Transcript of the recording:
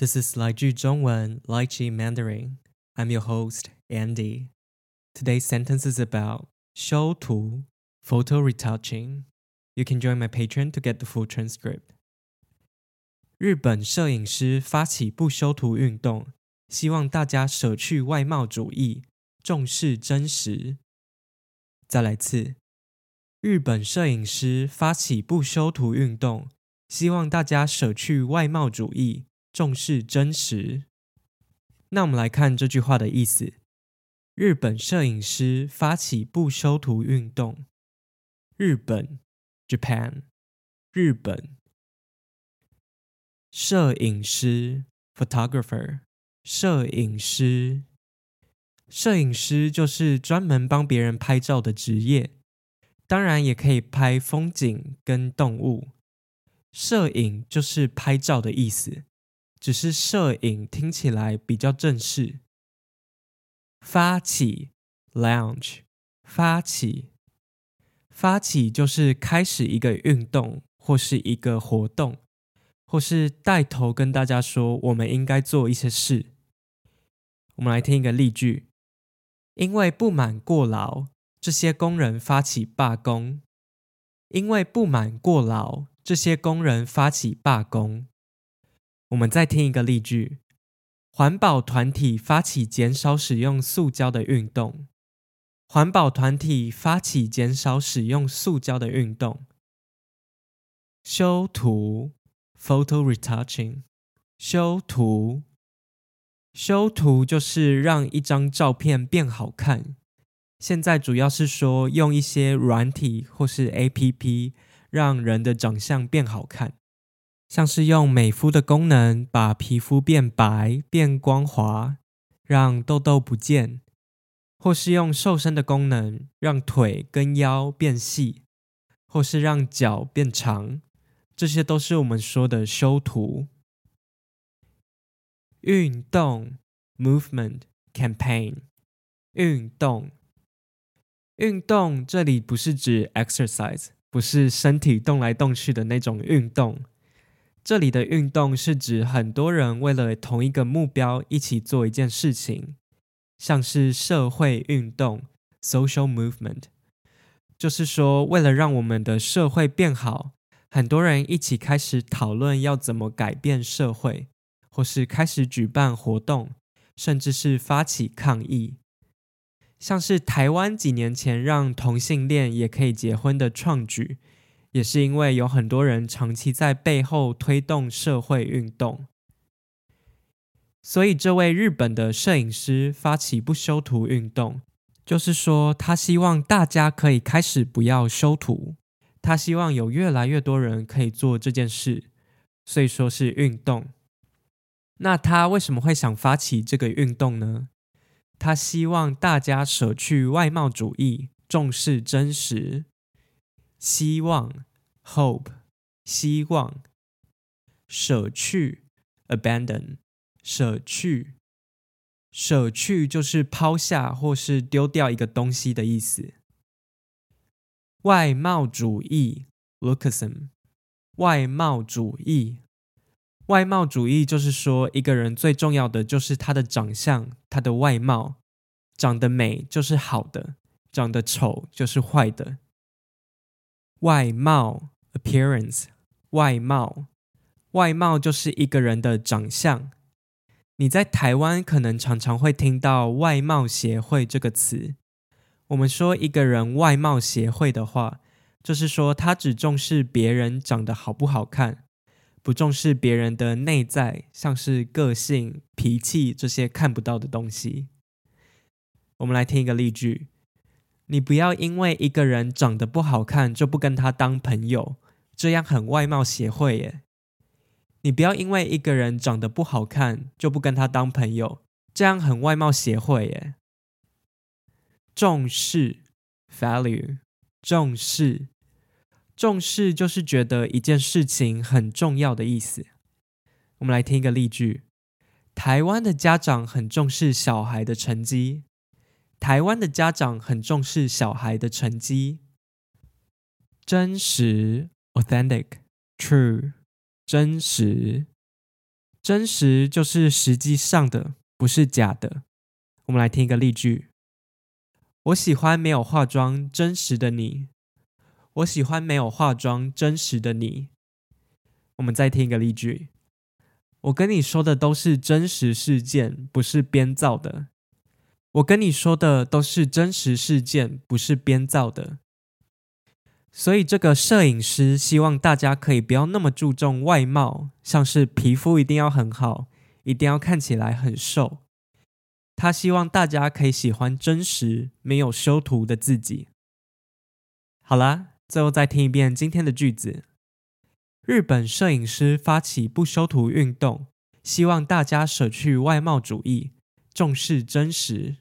This is 来句中文 Lychee Mandarin. I'm your host, Andy. Today's sentence is about 修图 photo retouching. You can join my Patreon to get the full transcript. 日本摄影师发起不修图运动，希望大家舍去外貌主义，重视真实。再来次，日本摄影师发起不修图运动，希望大家舍去外貌主义。 重视真实。那我们来看这句话的意思：日本摄影师发起不修图运动。日本 （Japan），日本摄影师 （photographer），摄影师，摄影师就是专门帮别人拍照的职业。当然，也可以拍风景跟动物。摄影就是拍照的意思。只是摄影听起来比较正式。发起 （launch），发起，发起就是开始一个运动或是一个活动，或是带头跟大家说我们应该做一些事。我们来听一个例句：因为不满过劳，这些工人发起罢工。因为不满过劳，这些工人发起罢工。我们再听一个例句：环保团体发起减少使用塑胶的运动。环保团体发起减少使用塑胶的运动。修图 （photo retouching），修图，修图就是让一张照片变好看。现在主要是说用一些软体或是 APP 让人的长相变好看。像是用美肤的功能把皮肤变白、变光滑，让痘痘不见；或是用瘦身的功能让腿跟腰变细，或是让脚变长，这些都是我们说的修图。运动 （movement campaign），运动，运动，这里不是指 exercise，不是身体动来动去的那种运动。这里的运动是指很多人为了同一个目标一起做一件事情，像是社会运动 （social movement），就是说为了让我们的社会变好，很多人一起开始讨论要怎么改变社会，或是开始举办活动，甚至是发起抗议，像是台湾几年前让同性恋也可以结婚的创举。也是因为有很多人长期在背后推动社会运动，所以这位日本的摄影师发起不修图运动，就是说他希望大家可以开始不要修图，他希望有越来越多人可以做这件事，所以说是运动。那他为什么会想发起这个运动呢？他希望大家舍去外貌主义，重视真实。希望，hope，希望，舍去，abandon，舍去，舍去就是抛下或是丢掉一个东西的意思。外貌主义，lookism，外貌主义，外貌主义就是说一个人最重要的就是他的长相，他的外貌，长得美就是好的，长得丑就是坏的。外貌 （appearance），外貌，外貌就是一个人的长相。你在台湾可能常常会听到“外貌协会”这个词。我们说一个人外貌协会的话，就是说他只重视别人长得好不好看，不重视别人的内在，像是个性、脾气这些看不到的东西。我们来听一个例句。你不要因为一个人长得不好看就不跟他当朋友，这样很外貌协会耶。你不要因为一个人长得不好看就不跟他当朋友，这样很外貌协会耶。重视 value，重视，重视就是觉得一件事情很重要的意思。我们来听一个例句：台湾的家长很重视小孩的成绩。台湾的家长很重视小孩的成绩。真实 （authentic）、true 真实。真实就是实际上的，不是假的。我们来听一个例句：我喜欢没有化妆真实的你。我喜欢没有化妆真实的你。我们再听一个例句：我跟你说的都是真实事件，不是编造的。我跟你说的都是真实事件，不是编造的。所以，这个摄影师希望大家可以不要那么注重外貌，像是皮肤一定要很好，一定要看起来很瘦。他希望大家可以喜欢真实、没有修图的自己。好啦，最后再听一遍今天的句子：日本摄影师发起不修图运动，希望大家舍去外貌主义，重视真实。